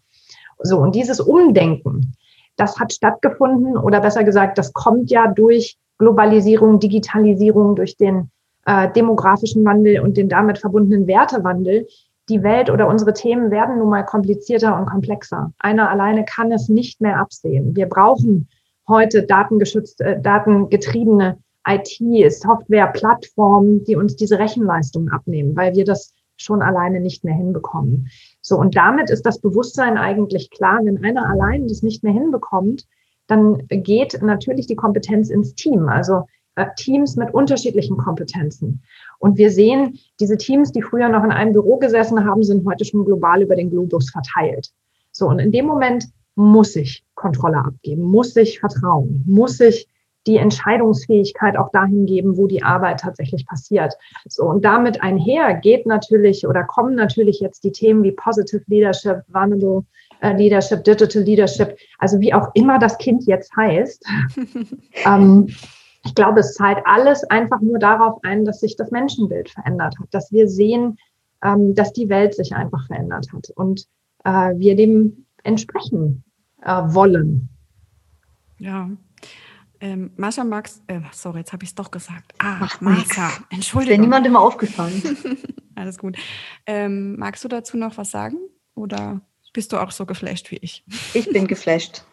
So, und dieses Umdenken, das hat stattgefunden oder besser gesagt, das kommt ja durch Globalisierung, Digitalisierung, durch den äh, demografischen Wandel und den damit verbundenen Wertewandel. Die Welt oder unsere Themen werden nun mal komplizierter und komplexer. Einer alleine kann es nicht mehr absehen. Wir brauchen heute datengeschützte, äh, datengetriebene IT, Software, Plattformen, die uns diese Rechenleistung abnehmen, weil wir das schon alleine nicht mehr hinbekommen. So, und damit ist das Bewusstsein eigentlich klar, wenn einer allein das nicht mehr hinbekommt, dann geht natürlich die Kompetenz ins Team, also äh, Teams mit unterschiedlichen Kompetenzen. Und wir sehen, diese Teams, die früher noch in einem Büro gesessen haben, sind heute schon global über den Globus verteilt. So, und in dem Moment muss ich Kontrolle abgeben, muss ich vertrauen, muss ich die Entscheidungsfähigkeit auch dahin geben, wo die Arbeit tatsächlich passiert. So, und damit einher geht natürlich oder kommen natürlich jetzt die Themen wie Positive Leadership, Vulnerable äh, Leadership, Digital Leadership, also wie auch immer das Kind jetzt heißt. ähm, ich glaube, es zahlt alles einfach nur darauf ein, dass sich das Menschenbild verändert hat, dass wir sehen, ähm, dass die Welt sich einfach verändert hat und äh, wir dem entsprechen äh, wollen. Ja, ähm, Mascha, magst äh, sorry, jetzt habe ich es doch gesagt. Ah, Ach, Mascha, Entschuldigung. Ist niemand immer aufgefallen. Alles gut. Ähm, magst du dazu noch was sagen? Oder bist du auch so geflasht wie ich? Ich bin geflasht.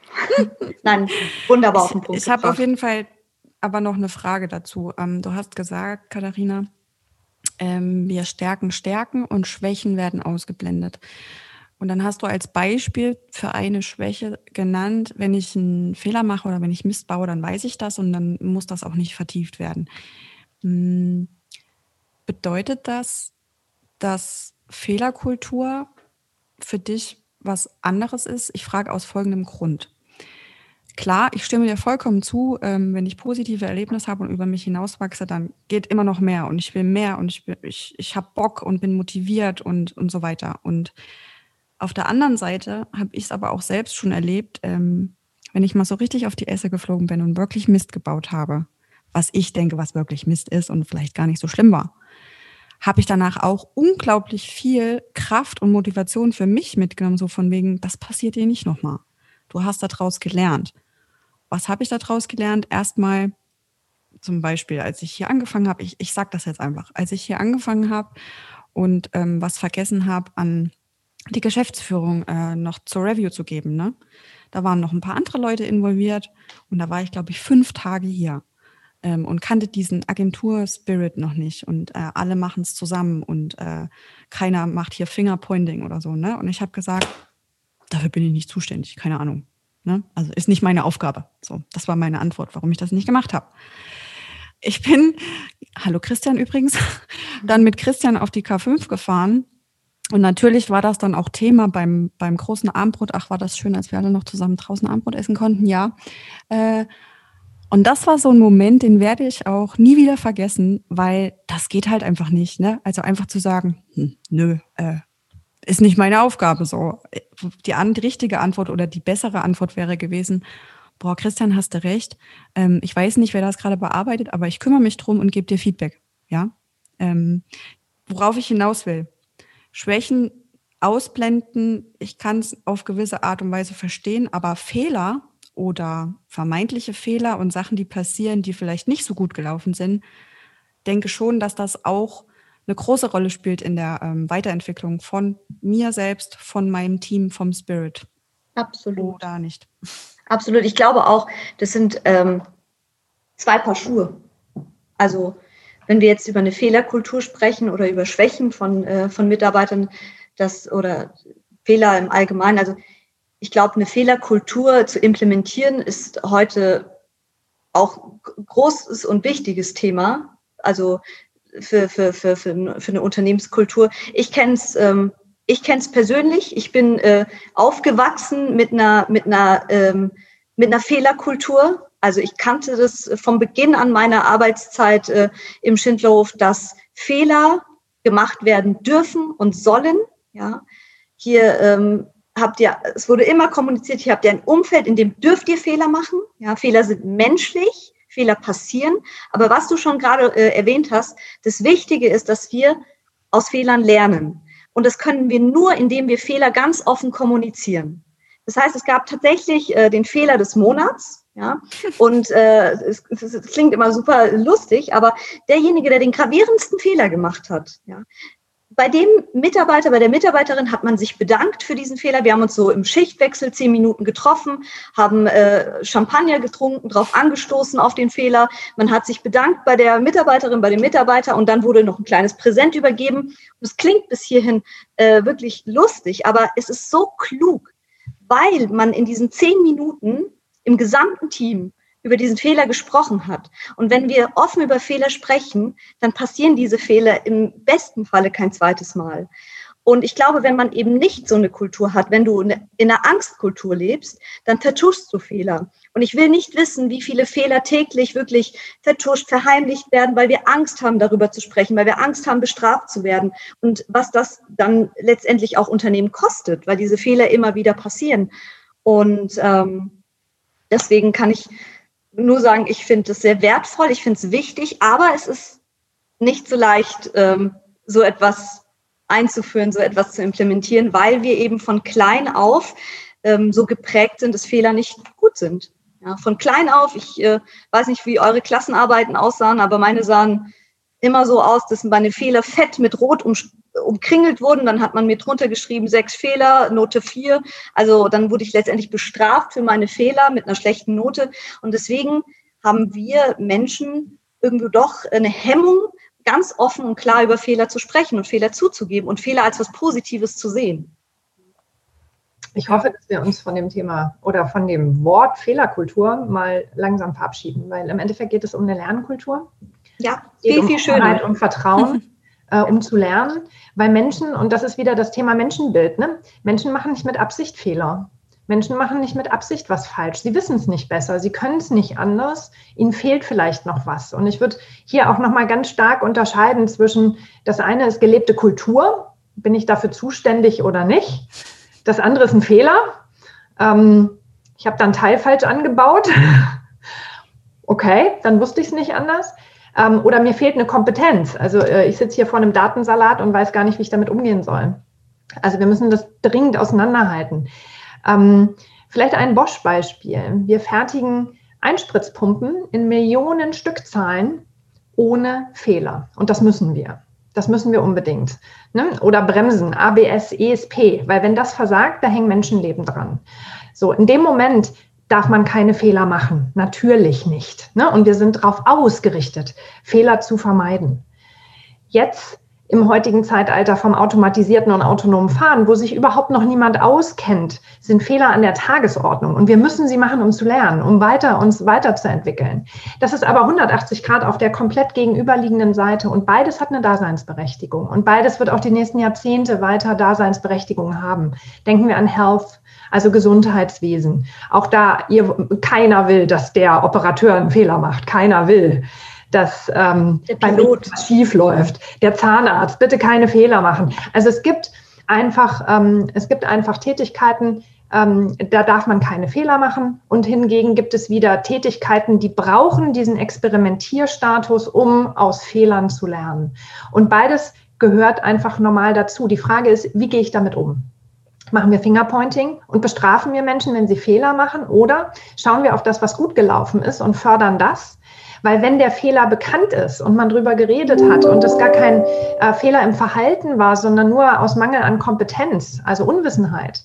Nein, wunderbar auf den Punkt. Ich, ich habe auf jeden Fall aber noch eine Frage dazu. Ähm, du hast gesagt, Katharina, ähm, wir stärken Stärken und Schwächen werden ausgeblendet. Und dann hast du als Beispiel für eine Schwäche genannt, wenn ich einen Fehler mache oder wenn ich Mist baue, dann weiß ich das und dann muss das auch nicht vertieft werden. Hm, bedeutet das, dass Fehlerkultur für dich was anderes ist. Ich frage aus folgendem Grund. Klar, ich stimme dir vollkommen zu, ähm, wenn ich positive Erlebnisse habe und über mich hinauswachse, dann geht immer noch mehr und ich will mehr und ich, ich, ich habe Bock und bin motiviert und, und so weiter. Und auf der anderen Seite habe ich es aber auch selbst schon erlebt, ähm, wenn ich mal so richtig auf die Esse geflogen bin und wirklich Mist gebaut habe, was ich denke, was wirklich Mist ist und vielleicht gar nicht so schlimm war, habe ich danach auch unglaublich viel Kraft und Motivation für mich mitgenommen, so von wegen, das passiert dir nicht nochmal. Du hast daraus gelernt. Was habe ich daraus gelernt? Erstmal zum Beispiel, als ich hier angefangen habe, ich, ich sage das jetzt einfach, als ich hier angefangen habe und ähm, was vergessen habe, an die Geschäftsführung äh, noch zur Review zu geben. Ne? Da waren noch ein paar andere Leute involviert und da war ich, glaube ich, fünf Tage hier ähm, und kannte diesen Agentur-Spirit noch nicht und äh, alle machen es zusammen und äh, keiner macht hier Fingerpointing oder so. Ne? Und ich habe gesagt, dafür bin ich nicht zuständig, keine Ahnung. Ne? Also ist nicht meine Aufgabe. So, das war meine Antwort, warum ich das nicht gemacht habe. Ich bin, hallo Christian übrigens, dann mit Christian auf die K5 gefahren. Und natürlich war das dann auch Thema beim, beim großen Armbrot. Ach, war das schön, als wir alle noch zusammen draußen Armbrot essen konnten, ja. Äh, und das war so ein Moment, den werde ich auch nie wieder vergessen, weil das geht halt einfach nicht. Ne? Also einfach zu sagen, hm, nö, äh, ist nicht meine Aufgabe so. Die, an, die richtige Antwort oder die bessere Antwort wäre gewesen, boah, Christian, hast du recht. Ähm, ich weiß nicht, wer das gerade bearbeitet, aber ich kümmere mich drum und gebe dir Feedback. Ja. Ähm, worauf ich hinaus will. Schwächen ausblenden, ich kann es auf gewisse Art und Weise verstehen, aber Fehler oder vermeintliche Fehler und Sachen, die passieren, die vielleicht nicht so gut gelaufen sind, denke schon, dass das auch eine große Rolle spielt in der ähm, Weiterentwicklung von mir selbst, von meinem Team, vom Spirit. Absolut. Oder nicht? Absolut. Ich glaube auch, das sind ähm, zwei Paar Schuhe. Also wenn wir jetzt über eine Fehlerkultur sprechen oder über Schwächen von, äh, von Mitarbeitern, das oder Fehler im Allgemeinen, also ich glaube, eine Fehlerkultur zu implementieren ist heute auch großes und wichtiges Thema. Also für, für, für, für, für eine Unternehmenskultur. Ich kenne es ähm, ich kenn's persönlich. Ich bin äh, aufgewachsen mit einer, mit, einer, ähm, mit einer Fehlerkultur. Also ich kannte das vom Beginn an meiner Arbeitszeit äh, im Schindlerhof, dass Fehler gemacht werden dürfen und sollen. Ja, hier ähm, habt ihr, es wurde immer kommuniziert, hier habt ihr ein Umfeld, in dem dürft ihr Fehler machen. Ja, Fehler sind menschlich, Fehler passieren. Aber was du schon gerade äh, erwähnt hast, das Wichtige ist, dass wir aus Fehlern lernen. Und das können wir nur, indem wir Fehler ganz offen kommunizieren. Das heißt, es gab tatsächlich äh, den Fehler des Monats. Ja, und äh, es, es, klingt immer super lustig, aber derjenige, der den gravierendsten Fehler gemacht hat, ja, bei dem Mitarbeiter, bei der Mitarbeiterin hat man sich bedankt für diesen Fehler. Wir haben uns so im Schichtwechsel zehn Minuten getroffen, haben äh, Champagner getrunken, drauf angestoßen auf den Fehler. Man hat sich bedankt bei der Mitarbeiterin, bei dem Mitarbeiter und dann wurde noch ein kleines Präsent übergeben. Und es klingt bis hierhin äh, wirklich lustig, aber es ist so klug, weil man in diesen zehn Minuten im gesamten Team über diesen Fehler gesprochen hat. Und wenn wir offen über Fehler sprechen, dann passieren diese Fehler im besten Falle kein zweites Mal. Und ich glaube, wenn man eben nicht so eine Kultur hat, wenn du in einer Angstkultur lebst, dann vertuschst du Fehler. Und ich will nicht wissen, wie viele Fehler täglich wirklich vertuscht, verheimlicht werden, weil wir Angst haben, darüber zu sprechen, weil wir Angst haben, bestraft zu werden. Und was das dann letztendlich auch Unternehmen kostet, weil diese Fehler immer wieder passieren. Und ähm, deswegen kann ich nur sagen, ich finde es sehr wertvoll, ich finde es wichtig, aber es ist nicht so leicht, ähm, so etwas einzuführen, so etwas zu implementieren, weil wir eben von klein auf ähm, so geprägt sind, dass Fehler nicht gut sind. Ja, von klein auf, ich äh, weiß nicht, wie eure Klassenarbeiten aussahen, aber meine sahen immer so aus, dass meine Fehler fett mit Rot um, umkringelt wurden. Dann hat man mir drunter geschrieben, sechs Fehler, Note vier. Also dann wurde ich letztendlich bestraft für meine Fehler mit einer schlechten Note. Und deswegen haben wir Menschen irgendwie doch eine Hemmung, ganz offen und klar über Fehler zu sprechen und Fehler zuzugeben und Fehler als was Positives zu sehen. Ich hoffe, dass wir uns von dem Thema oder von dem Wort Fehlerkultur mal langsam verabschieden, weil im Endeffekt geht es um eine Lernkultur. Ja, viel, um viel schöner. und Vertrauen. äh, um zu lernen, weil Menschen, und das ist wieder das Thema Menschenbild, ne? Menschen machen nicht mit Absicht Fehler. Menschen machen nicht mit Absicht was falsch. Sie wissen es nicht besser. Sie können es nicht anders. Ihnen fehlt vielleicht noch was. Und ich würde hier auch noch mal ganz stark unterscheiden zwischen das eine ist gelebte Kultur. Bin ich dafür zuständig oder nicht? Das andere ist ein Fehler. Ähm, ich habe dann Teil falsch angebaut. Okay, dann wusste ich es nicht anders. Ähm, oder mir fehlt eine Kompetenz. Also äh, ich sitze hier vor einem Datensalat und weiß gar nicht, wie ich damit umgehen soll. Also wir müssen das dringend auseinanderhalten. Ähm, vielleicht ein Bosch-Beispiel. Wir fertigen Einspritzpumpen in Millionen Stückzahlen ohne Fehler. Und das müssen wir. Das müssen wir unbedingt. Ne? Oder Bremsen, ABS, ESP, weil wenn das versagt, da hängen Menschenleben dran. So, in dem Moment darf man keine Fehler machen. Natürlich nicht. Ne? Und wir sind darauf ausgerichtet, Fehler zu vermeiden. Jetzt im heutigen Zeitalter vom automatisierten und autonomen Fahren, wo sich überhaupt noch niemand auskennt, sind Fehler an der Tagesordnung. Und wir müssen sie machen, um zu lernen, um weiter uns weiterzuentwickeln. Das ist aber 180 Grad auf der komplett gegenüberliegenden Seite. Und beides hat eine Daseinsberechtigung. Und beides wird auch die nächsten Jahrzehnte weiter Daseinsberechtigung haben. Denken wir an Health, also Gesundheitswesen. Auch da, ihr, keiner will, dass der Operateur einen Fehler macht. Keiner will dass ähm, beim Pilot schief läuft. Der Zahnarzt, bitte keine Fehler machen. Also es gibt einfach, ähm, es gibt einfach Tätigkeiten, ähm, da darf man keine Fehler machen. Und hingegen gibt es wieder Tätigkeiten, die brauchen diesen Experimentierstatus, um aus Fehlern zu lernen. Und beides gehört einfach normal dazu. Die Frage ist, wie gehe ich damit um? Machen wir Fingerpointing und bestrafen wir Menschen, wenn sie Fehler machen? Oder schauen wir auf das, was gut gelaufen ist und fördern das? Weil wenn der Fehler bekannt ist und man drüber geredet hat und es gar kein äh, Fehler im Verhalten war, sondern nur aus Mangel an Kompetenz, also Unwissenheit,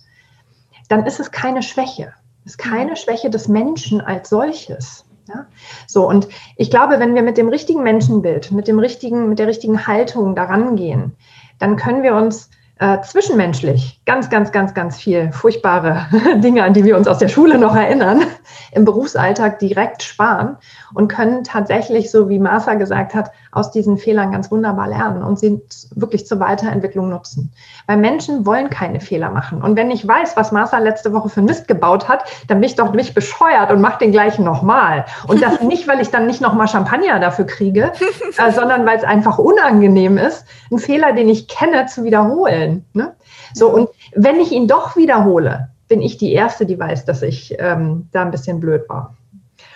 dann ist es keine Schwäche. Es ist keine Schwäche des Menschen als solches. Ja? So, und ich glaube, wenn wir mit dem richtigen Menschenbild, mit dem richtigen, mit der richtigen Haltung daran gehen, dann können wir uns äh, zwischenmenschlich ganz, ganz, ganz, ganz viel furchtbare Dinge, an die wir uns aus der Schule noch erinnern, im Berufsalltag direkt sparen und können tatsächlich, so wie Martha gesagt hat, aus diesen Fehlern ganz wunderbar lernen und sie wirklich zur Weiterentwicklung nutzen. Weil Menschen wollen keine Fehler machen. Und wenn ich weiß, was Martha letzte Woche für Mist gebaut hat, dann bin ich doch nicht bescheuert und mache den gleichen nochmal. Und das nicht, weil ich dann nicht nochmal Champagner dafür kriege, äh, sondern weil es einfach unangenehm ist, einen Fehler, den ich kenne, zu wiederholen. Ne? So, und wenn ich ihn doch wiederhole, bin ich die Erste, die weiß, dass ich ähm, da ein bisschen blöd war.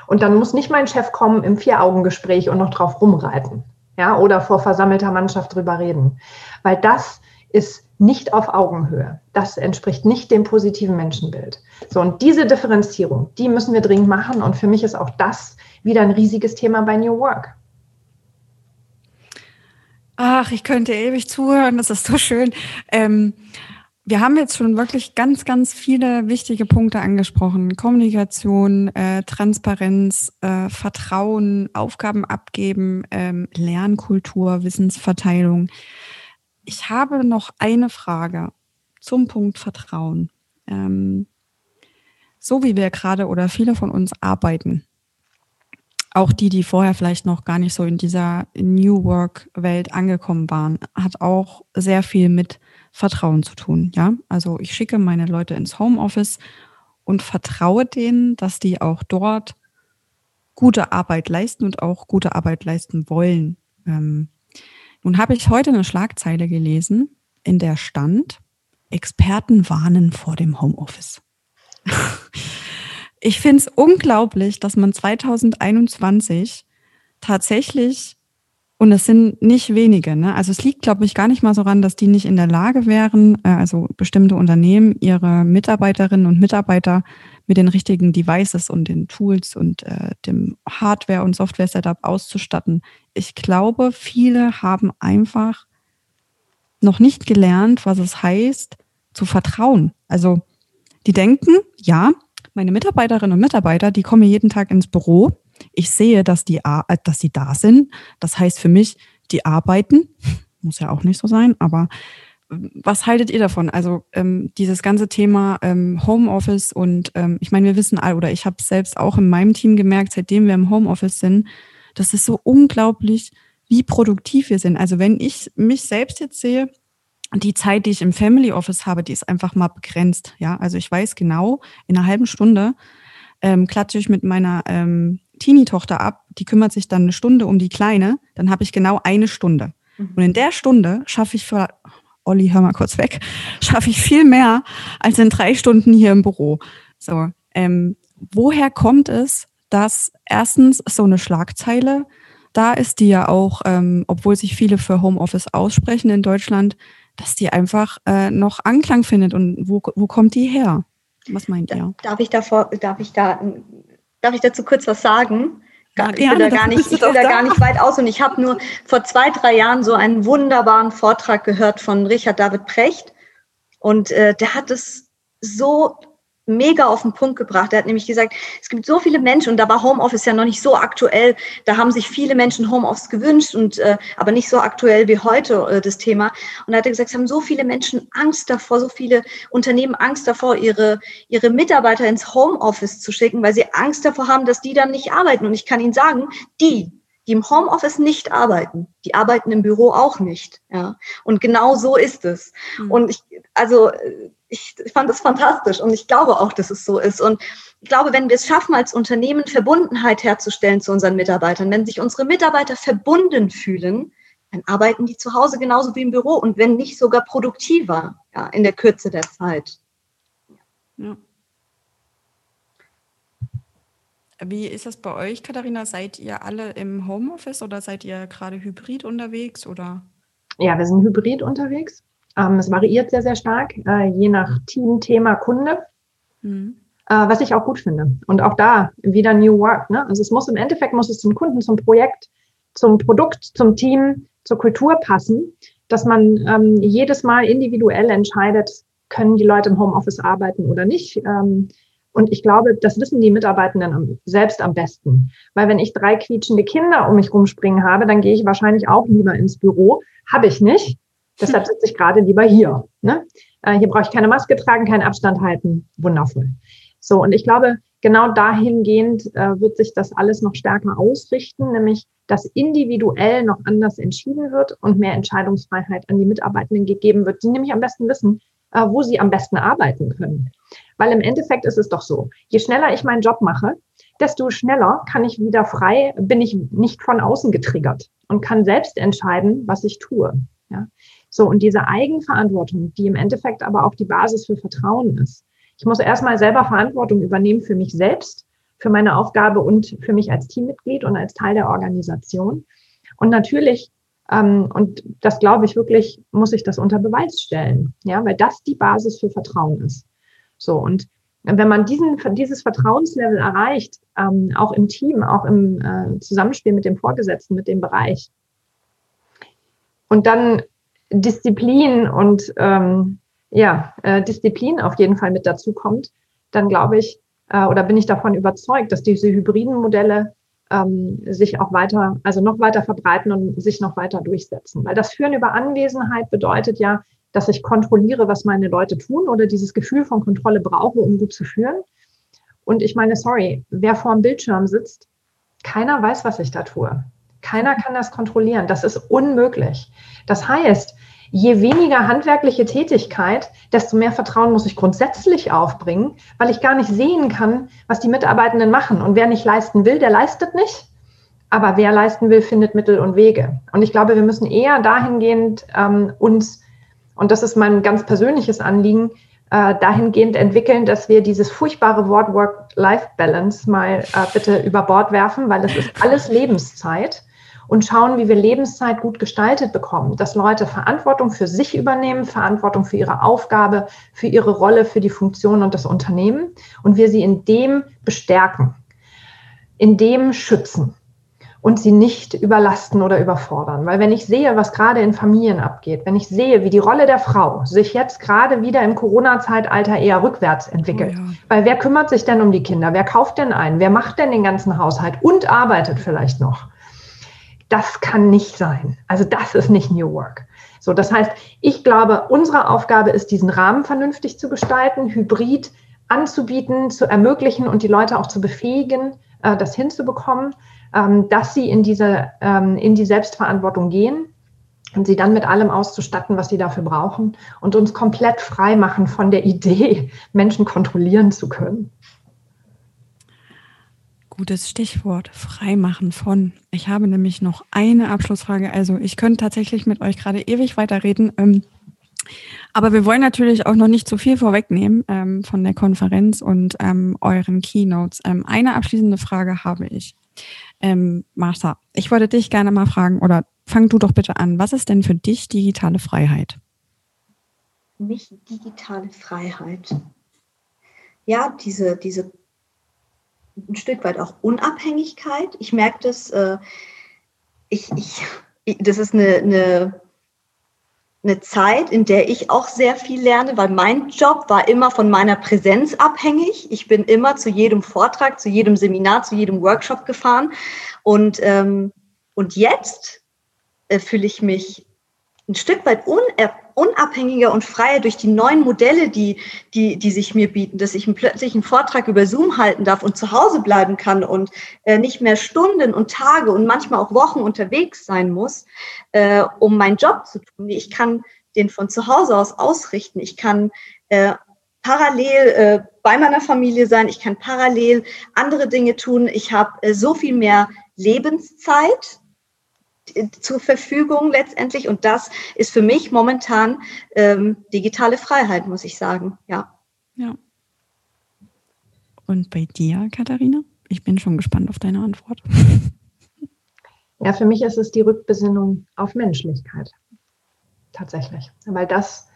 Und dann muss nicht mein Chef kommen im Vier-Augen-Gespräch und noch drauf rumreiten. Ja, oder vor versammelter Mannschaft drüber reden. Weil das ist nicht auf Augenhöhe. Das entspricht nicht dem positiven Menschenbild. So, und diese Differenzierung, die müssen wir dringend machen. Und für mich ist auch das wieder ein riesiges Thema bei New Work. Ach, ich könnte ewig zuhören, das ist so schön. Ähm, wir haben jetzt schon wirklich ganz, ganz viele wichtige Punkte angesprochen. Kommunikation, äh, Transparenz, äh, Vertrauen, Aufgaben abgeben, ähm, Lernkultur, Wissensverteilung. Ich habe noch eine Frage zum Punkt Vertrauen. Ähm, so wie wir gerade oder viele von uns arbeiten, auch die, die vorher vielleicht noch gar nicht so in dieser New Work-Welt angekommen waren, hat auch sehr viel mit Vertrauen zu tun. Ja, also ich schicke meine Leute ins Homeoffice und vertraue denen, dass die auch dort gute Arbeit leisten und auch gute Arbeit leisten wollen. Ähm, nun habe ich heute eine Schlagzeile gelesen, in der stand, Experten warnen vor dem Homeoffice. ich finde es unglaublich, dass man 2021 tatsächlich und es sind nicht wenige. Ne? Also es liegt, glaube ich, gar nicht mal so ran, dass die nicht in der Lage wären, äh, also bestimmte Unternehmen, ihre Mitarbeiterinnen und Mitarbeiter mit den richtigen Devices und den Tools und äh, dem Hardware- und Software-Setup auszustatten. Ich glaube, viele haben einfach noch nicht gelernt, was es heißt, zu vertrauen. Also die denken, ja, meine Mitarbeiterinnen und Mitarbeiter, die kommen jeden Tag ins Büro ich sehe, dass die, äh, dass sie da sind. Das heißt für mich, die arbeiten. Muss ja auch nicht so sein, aber ähm, was haltet ihr davon? Also ähm, dieses ganze Thema ähm, Homeoffice und ähm, ich meine, wir wissen all, oder ich habe selbst auch in meinem Team gemerkt, seitdem wir im Homeoffice sind, dass es so unglaublich wie produktiv wir sind. Also wenn ich mich selbst jetzt sehe, die Zeit, die ich im Family Office habe, die ist einfach mal begrenzt. Ja, also ich weiß genau, in einer halben Stunde ähm, klatsche ich mit meiner ähm, Teenie-Tochter ab. Die kümmert sich dann eine Stunde um die Kleine. Dann habe ich genau eine Stunde. Mhm. Und in der Stunde schaffe ich für Olli, hör mal kurz weg, schaffe ich viel mehr als in drei Stunden hier im Büro. So, ähm, woher kommt es, dass erstens so eine Schlagzeile da ist, die ja auch, ähm, obwohl sich viele für Homeoffice aussprechen in Deutschland, dass die einfach äh, noch Anklang findet und wo, wo kommt die her? Was meint ihr? Darf ich davor, darf ich da, darf ich dazu kurz was sagen? Gar, ich will, da gar, nicht, ich will da gar nicht weit aus und ich habe nur vor zwei, drei Jahren so einen wunderbaren Vortrag gehört von Richard David Precht und äh, der hat es so mega auf den Punkt gebracht. Er hat nämlich gesagt, es gibt so viele Menschen, und da war Homeoffice ja noch nicht so aktuell, da haben sich viele Menschen Homeoffice gewünscht, und äh, aber nicht so aktuell wie heute äh, das Thema. Und er hat gesagt, es haben so viele Menschen Angst davor, so viele Unternehmen Angst davor, ihre, ihre Mitarbeiter ins Homeoffice zu schicken, weil sie Angst davor haben, dass die dann nicht arbeiten. Und ich kann Ihnen sagen, die, die im Homeoffice nicht arbeiten, die arbeiten im Büro auch nicht. Ja. Und genau so ist es. Mhm. Und ich, also ich, fand das fantastisch und ich glaube auch, dass es so ist. Und ich glaube, wenn wir es schaffen, als Unternehmen Verbundenheit herzustellen zu unseren Mitarbeitern, wenn sich unsere Mitarbeiter verbunden fühlen, dann arbeiten die zu Hause genauso wie im Büro und wenn nicht sogar produktiver ja, in der Kürze der Zeit. Ja. Wie ist das bei euch, Katharina? Seid ihr alle im Homeoffice oder seid ihr gerade hybrid unterwegs? Oder? Ja, wir sind hybrid unterwegs. Ähm, es variiert sehr, sehr stark, äh, je nach Team, Thema, Kunde. Mhm. Äh, was ich auch gut finde. Und auch da wieder New Work. Ne? Also es muss im Endeffekt muss es zum Kunden, zum Projekt, zum Produkt, zum Team, zur Kultur passen, dass man ähm, jedes Mal individuell entscheidet, können die Leute im Homeoffice arbeiten oder nicht. Ähm, und ich glaube, das wissen die Mitarbeitenden am, selbst am besten. Weil wenn ich drei quietschende Kinder um mich rumspringen habe, dann gehe ich wahrscheinlich auch lieber ins Büro. Habe ich nicht. Deshalb sitze ich gerade lieber hier. Ne? Äh, hier brauche ich keine Maske tragen, keinen Abstand halten. Wundervoll. So, und ich glaube, genau dahingehend äh, wird sich das alles noch stärker ausrichten, nämlich dass individuell noch anders entschieden wird und mehr Entscheidungsfreiheit an die Mitarbeitenden gegeben wird, die nämlich am besten wissen, äh, wo sie am besten arbeiten können. Weil im Endeffekt ist es doch so, je schneller ich meinen Job mache, desto schneller kann ich wieder frei, bin ich nicht von außen getriggert und kann selbst entscheiden, was ich tue. Ja? So, und diese Eigenverantwortung, die im Endeffekt aber auch die Basis für Vertrauen ist. Ich muss erstmal selber Verantwortung übernehmen für mich selbst, für meine Aufgabe und für mich als Teammitglied und als Teil der Organisation. Und natürlich, ähm, und das glaube ich wirklich, muss ich das unter Beweis stellen, ja, weil das die Basis für Vertrauen ist. So, und wenn man diesen, dieses Vertrauenslevel erreicht, ähm, auch im Team, auch im äh, Zusammenspiel mit dem Vorgesetzten, mit dem Bereich, und dann Disziplin und ähm, ja, äh, Disziplin auf jeden Fall mit dazu kommt, dann glaube ich äh, oder bin ich davon überzeugt, dass diese hybriden Modelle ähm, sich auch weiter, also noch weiter verbreiten und sich noch weiter durchsetzen. Weil das Führen über Anwesenheit bedeutet ja, dass ich kontrolliere, was meine Leute tun oder dieses Gefühl von Kontrolle brauche, um gut zu führen. Und ich meine, sorry, wer vor dem Bildschirm sitzt, keiner weiß, was ich da tue. Keiner kann das kontrollieren. Das ist unmöglich. Das heißt, je weniger handwerkliche Tätigkeit, desto mehr Vertrauen muss ich grundsätzlich aufbringen, weil ich gar nicht sehen kann, was die Mitarbeitenden machen. Und wer nicht leisten will, der leistet nicht. Aber wer leisten will, findet Mittel und Wege. Und ich glaube, wir müssen eher dahingehend ähm, uns, und das ist mein ganz persönliches Anliegen, äh, dahingehend entwickeln, dass wir dieses furchtbare Wort Work-Life-Balance mal äh, bitte über Bord werfen, weil das ist alles Lebenszeit und schauen, wie wir Lebenszeit gut gestaltet bekommen, dass Leute Verantwortung für sich übernehmen, Verantwortung für ihre Aufgabe, für ihre Rolle, für die Funktion und das Unternehmen und wir sie in dem bestärken, in dem schützen und sie nicht überlasten oder überfordern. Weil wenn ich sehe, was gerade in Familien abgeht, wenn ich sehe, wie die Rolle der Frau sich jetzt gerade wieder im Corona-Zeitalter eher rückwärts entwickelt, oh ja. weil wer kümmert sich denn um die Kinder? Wer kauft denn ein? Wer macht denn den ganzen Haushalt und arbeitet vielleicht noch? Das kann nicht sein. Also das ist nicht New Work. So, das heißt, ich glaube, unsere Aufgabe ist, diesen Rahmen vernünftig zu gestalten, hybrid anzubieten, zu ermöglichen und die Leute auch zu befähigen, äh, das hinzubekommen. ähm, dass sie in diese, ähm, in die Selbstverantwortung gehen und sie dann mit allem auszustatten, was sie dafür brauchen und uns komplett frei machen von der Idee, Menschen kontrollieren zu können. Gutes Stichwort, freimachen von. Ich habe nämlich noch eine Abschlussfrage. Also ich könnte tatsächlich mit euch gerade ewig weiterreden. Ähm, aber wir wollen natürlich auch noch nicht zu viel vorwegnehmen ähm, von der Konferenz und ähm, euren Keynotes. Ähm, eine abschließende Frage habe ich. Ähm, Martha, ich wollte dich gerne mal fragen, oder fang du doch bitte an. Was ist denn für dich digitale Freiheit? Für mich digitale Freiheit. Ja, diese, diese ein Stück weit auch Unabhängigkeit. Ich merke das, äh, ich, ich, das ist eine, eine eine Zeit, in der ich auch sehr viel lerne, weil mein Job war immer von meiner Präsenz abhängig. Ich bin immer zu jedem Vortrag, zu jedem Seminar, zu jedem Workshop gefahren. Und, ähm, und jetzt äh, fühle ich mich ein Stück weit unabhängiger und freier durch die neuen Modelle, die, die, die sich mir bieten, dass ich plötzlich einen Vortrag über Zoom halten darf und zu Hause bleiben kann und äh, nicht mehr Stunden und Tage und manchmal auch Wochen unterwegs sein muss, äh, um meinen Job zu tun. Ich kann den von zu Hause aus ausrichten. Ich kann äh, parallel äh, bei meiner Familie sein. Ich kann parallel andere Dinge tun. Ich habe äh, so viel mehr Lebenszeit zur Verfügung letztendlich. Und das ist für mich momentan ähm, digitale Freiheit, muss ich sagen. Ja. Ja. Und bei dir, Katharina? Ich bin schon gespannt auf deine Antwort. Ja, für mich ist es die Rückbesinnung auf Menschlichkeit. Tatsächlich. Weil das,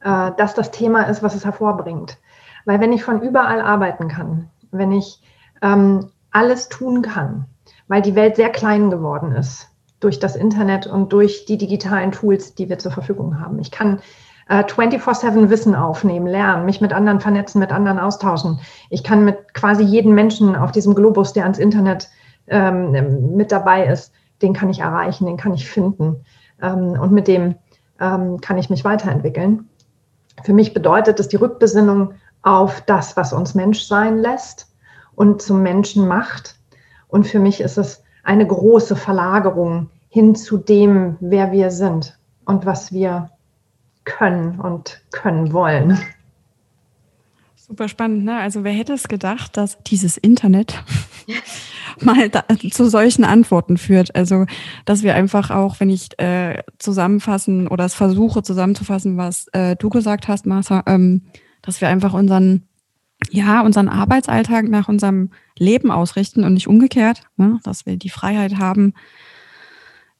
äh, das das Thema ist, was es hervorbringt. Weil wenn ich von überall arbeiten kann, wenn ich ähm, alles tun kann, weil die Welt sehr klein geworden ist, durch das Internet und durch die digitalen Tools, die wir zur Verfügung haben. Ich kann äh, 24-7 Wissen aufnehmen, lernen, mich mit anderen vernetzen, mit anderen austauschen. Ich kann mit quasi jedem Menschen auf diesem Globus, der ans Internet ähm, mit dabei ist, den kann ich erreichen, den kann ich finden. Ähm, und mit dem ähm, kann ich mich weiterentwickeln. Für mich bedeutet es die Rückbesinnung auf das, was uns Mensch sein lässt und zum Menschen macht. Und für mich ist es eine große Verlagerung hin zu dem, wer wir sind und was wir können und können wollen. Super spannend, ne? Also wer hätte es gedacht, dass dieses Internet mal da, zu solchen Antworten führt? Also, dass wir einfach auch, wenn ich äh, zusammenfassen oder es versuche zusammenzufassen, was äh, du gesagt hast, Martha, ähm, dass wir einfach unseren ja, unseren Arbeitsalltag nach unserem Leben ausrichten und nicht umgekehrt, ne? dass wir die Freiheit haben,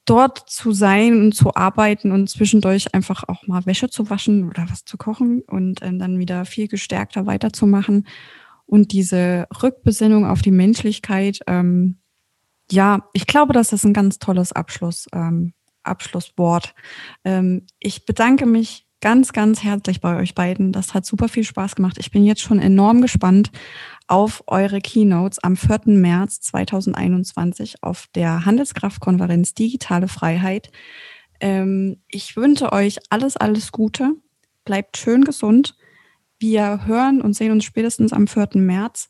dort zu sein und zu arbeiten und zwischendurch einfach auch mal Wäsche zu waschen oder was zu kochen und äh, dann wieder viel gestärkter weiterzumachen. Und diese Rückbesinnung auf die Menschlichkeit, ähm, ja, ich glaube, das ist ein ganz tolles Abschluss, ähm, Abschlusswort. Ähm, ich bedanke mich ganz, ganz herzlich bei euch beiden. Das hat super viel Spaß gemacht. Ich bin jetzt schon enorm gespannt auf eure Keynotes am 4. März 2021 auf der Handelskraftkonferenz Digitale Freiheit. Ähm, ich wünsche euch alles, alles Gute. Bleibt schön gesund. Wir hören und sehen uns spätestens am 4. März.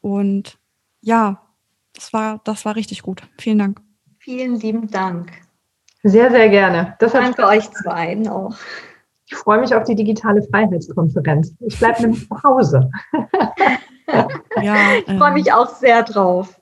Und ja, das war, das war richtig gut. Vielen Dank. Vielen lieben Dank. Sehr, sehr gerne. Das Danke euch zwei auch. Ich freue mich auf die digitale Freiheitskonferenz. Ich bleibe nämlich zu Hause. ja, ich freue mich ähm, auch sehr drauf.